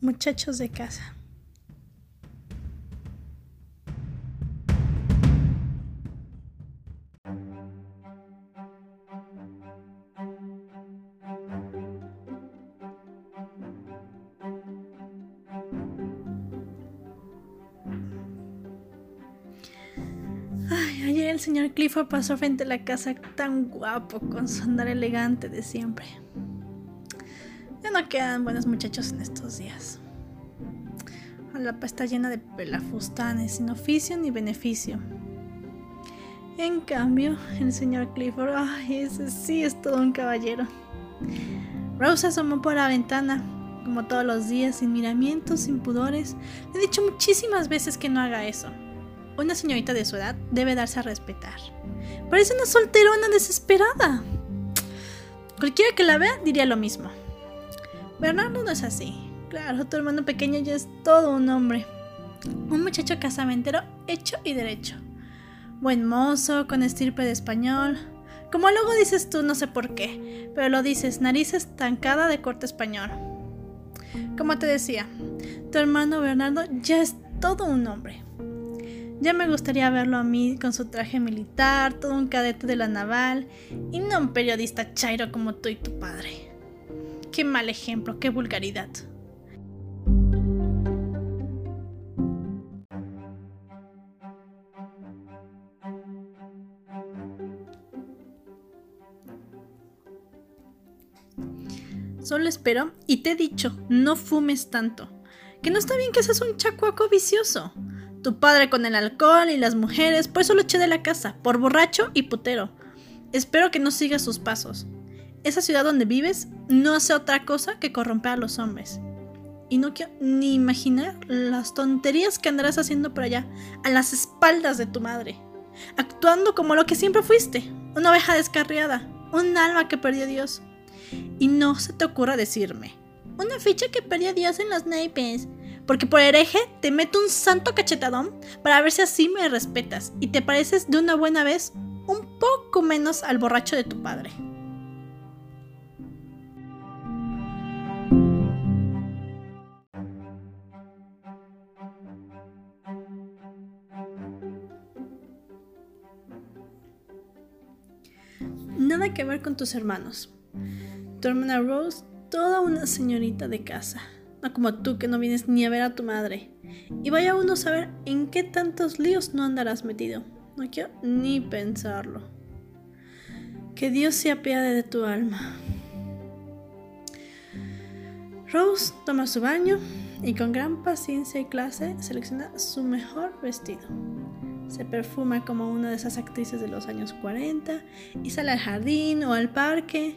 muchachos de casa. Ay, ayer el señor Clifford pasó frente a la casa tan guapo con su andar elegante de siempre. Ya no quedan buenos muchachos en estos días. La está llena de pelafustanes, sin oficio ni beneficio. En cambio, el señor Clifford, ay, ese sí es todo un caballero. Rose asomó por la ventana, como todos los días, sin miramientos, sin pudores. Le he dicho muchísimas veces que no haga eso. Una señorita de su edad debe darse a respetar. Parece una solterona desesperada. Cualquiera que la vea diría lo mismo. Bernardo no es así. Claro, tu hermano pequeño ya es todo un hombre. Un muchacho casamentero hecho y derecho. Buen mozo, con estirpe de español. Como luego dices tú, no sé por qué, pero lo dices, nariz estancada de corte español. Como te decía, tu hermano Bernardo ya es todo un hombre. Ya me gustaría verlo a mí con su traje militar, todo un cadete de la naval, y no un periodista chairo como tú y tu padre. Qué mal ejemplo, qué vulgaridad. Solo espero, y te he dicho, no fumes tanto. Que no está bien que seas un chacuaco vicioso. Tu padre con el alcohol y las mujeres, por eso lo eché de la casa, por borracho y putero. Espero que no sigas sus pasos. Esa ciudad donde vives no hace otra cosa que corromper a los hombres. Y no quiero ni imaginar las tonterías que andarás haciendo por allá, a las espaldas de tu madre. Actuando como lo que siempre fuiste, una oveja descarriada, un alma que perdió a Dios. Y no se te ocurra decirme, una ficha que perdió a Dios en los naipes, porque por hereje te meto un santo cachetadón para ver si así me respetas y te pareces de una buena vez un poco menos al borracho de tu padre. Nada que ver con tus hermanos. Tu hermana Rose, toda una señorita de casa no como tú que no vienes ni a ver a tu madre. Y vaya uno a saber en qué tantos líos no andarás metido. No quiero ni pensarlo. Que Dios se apiade de tu alma. Rose toma su baño y con gran paciencia y clase selecciona su mejor vestido. Se perfuma como una de esas actrices de los años 40 y sale al jardín o al parque.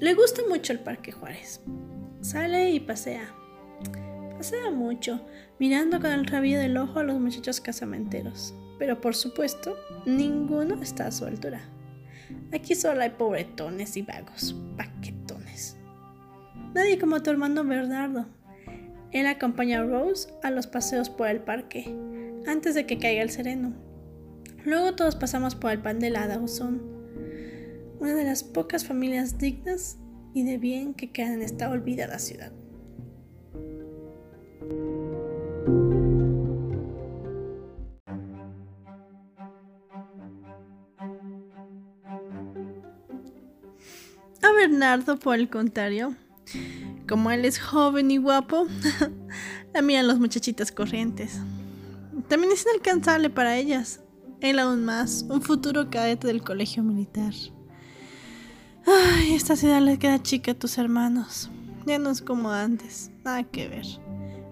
Le gusta mucho el Parque Juárez. Sale y pasea, Pasea mucho, mirando con el rabillo del ojo a los muchachos casamenteros. Pero por supuesto, ninguno está a su altura. Aquí solo hay pobretones y vagos, paquetones. Nadie como tu hermano Bernardo. Él acompaña a Rose a los paseos por el parque, antes de que caiga el sereno. Luego todos pasamos por el pan de la Dawson, una de las pocas familias dignas y de bien que quedan en esta olvidada ciudad. A Bernardo, por el contrario, como él es joven y guapo, la miran los muchachitas corrientes. También es inalcanzable para ellas. Él aún más, un futuro cadete del colegio militar. Ay, esta ciudad le queda chica a tus hermanos. Ya no es como antes, nada que ver.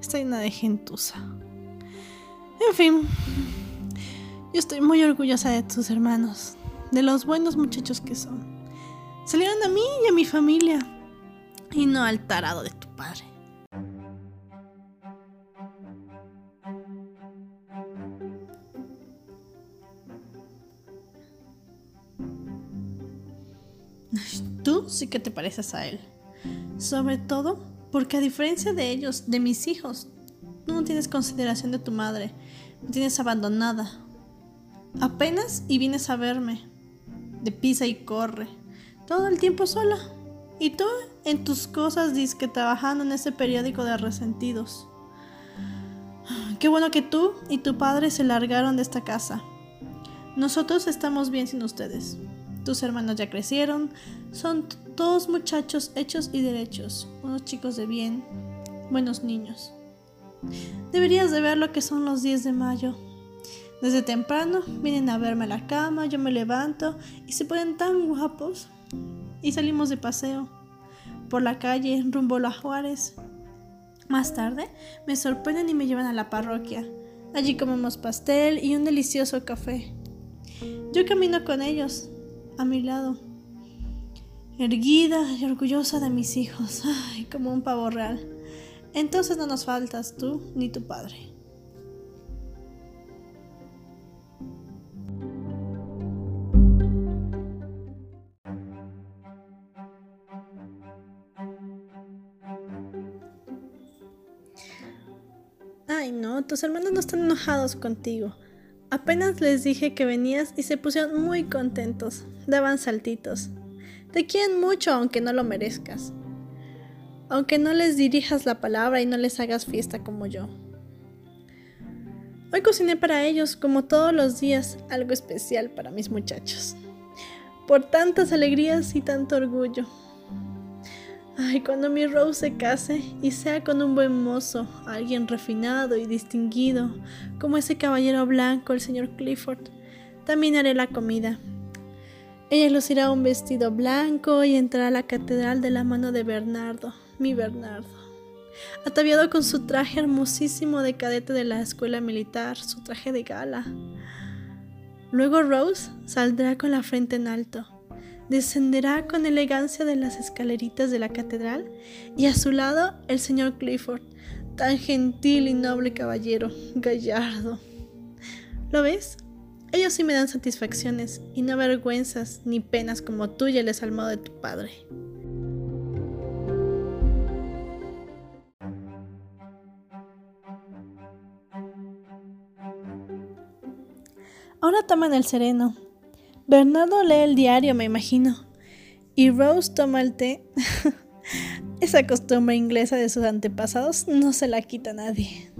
Está llena de gentuza. En fin, yo estoy muy orgullosa de tus hermanos, de los buenos muchachos que son. Salieron a mí y a mi familia, y no al tarado de tu padre. Sí que te pareces a él. Sobre todo porque a diferencia de ellos, de mis hijos, tú no tienes consideración de tu madre. Me tienes abandonada. Apenas y vienes a verme. De pisa y corre. Todo el tiempo sola. Y tú en tus cosas que trabajando en ese periódico de resentidos. Qué bueno que tú y tu padre se largaron de esta casa. Nosotros estamos bien sin ustedes. Tus hermanos ya crecieron, son todos muchachos hechos y derechos, unos chicos de bien, buenos niños. Deberías de ver lo que son los 10 de mayo. Desde temprano vienen a verme a la cama, yo me levanto y se ponen tan guapos. Y salimos de paseo por la calle rumbo a Juárez. Más tarde me sorprenden y me llevan a la parroquia. Allí comemos pastel y un delicioso café. Yo camino con ellos, a mi lado, erguida y orgullosa de mis hijos, ay, como un pavo real. Entonces no nos faltas tú ni tu padre. Ay, no, tus hermanos no están enojados contigo. Apenas les dije que venías y se pusieron muy contentos, daban saltitos. Te quieren mucho aunque no lo merezcas. Aunque no les dirijas la palabra y no les hagas fiesta como yo. Hoy cociné para ellos, como todos los días, algo especial para mis muchachos. Por tantas alegrías y tanto orgullo. Ay, cuando mi Rose se case y sea con un buen mozo, alguien refinado y distinguido, como ese caballero blanco, el señor Clifford, también haré la comida. Ella lucirá un vestido blanco y entrará a la catedral de la mano de Bernardo, mi Bernardo, ataviado con su traje hermosísimo de cadete de la escuela militar, su traje de gala. Luego Rose saldrá con la frente en alto descenderá con elegancia de las escaleritas de la catedral y a su lado el señor Clifford, tan gentil y noble caballero, gallardo. ¿Lo ves? Ellos sí me dan satisfacciones y no vergüenzas ni penas como tú y el desalmado de tu padre. Ahora toman el sereno, Bernardo lee el diario, me imagino. Y Rose toma el té. Esa costumbre inglesa de sus antepasados no se la quita nadie.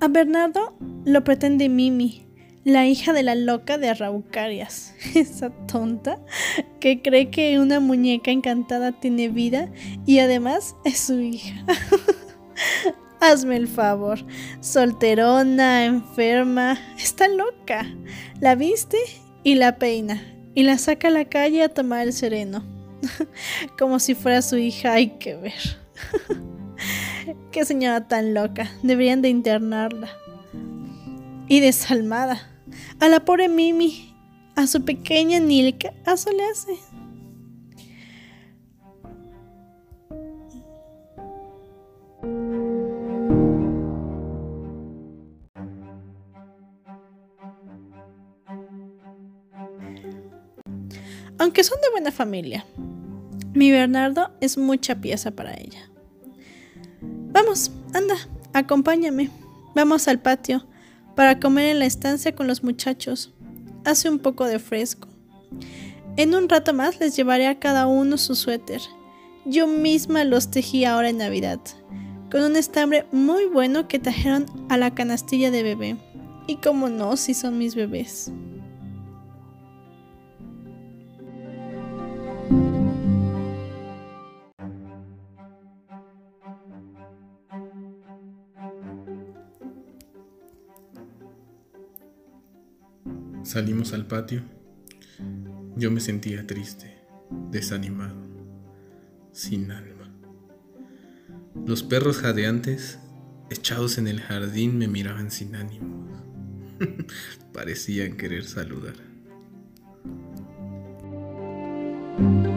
A Bernardo lo pretende Mimi, la hija de la loca de Arraucarias. Esa tonta que cree que una muñeca encantada tiene vida y además es su hija. Hazme el favor. Solterona, enferma, está loca. La viste y la peina. Y la saca a la calle a tomar el sereno. Como si fuera su hija, hay que ver. Qué señora tan loca. Deberían de internarla. Y desalmada. A la pobre Mimi. A su pequeña Nilka. Eso le hace. Aunque son de buena familia. Mi Bernardo es mucha pieza para ella. Vamos, anda, acompáñame. Vamos al patio para comer en la estancia con los muchachos. Hace un poco de fresco. En un rato más les llevaré a cada uno su suéter. Yo misma los tejí ahora en Navidad, con un estambre muy bueno que trajeron a la canastilla de bebé. Y como no, si son mis bebés. Salimos al patio. Yo me sentía triste, desanimado, sin alma. Los perros jadeantes, echados en el jardín, me miraban sin ánimo. Parecían querer saludar. thank you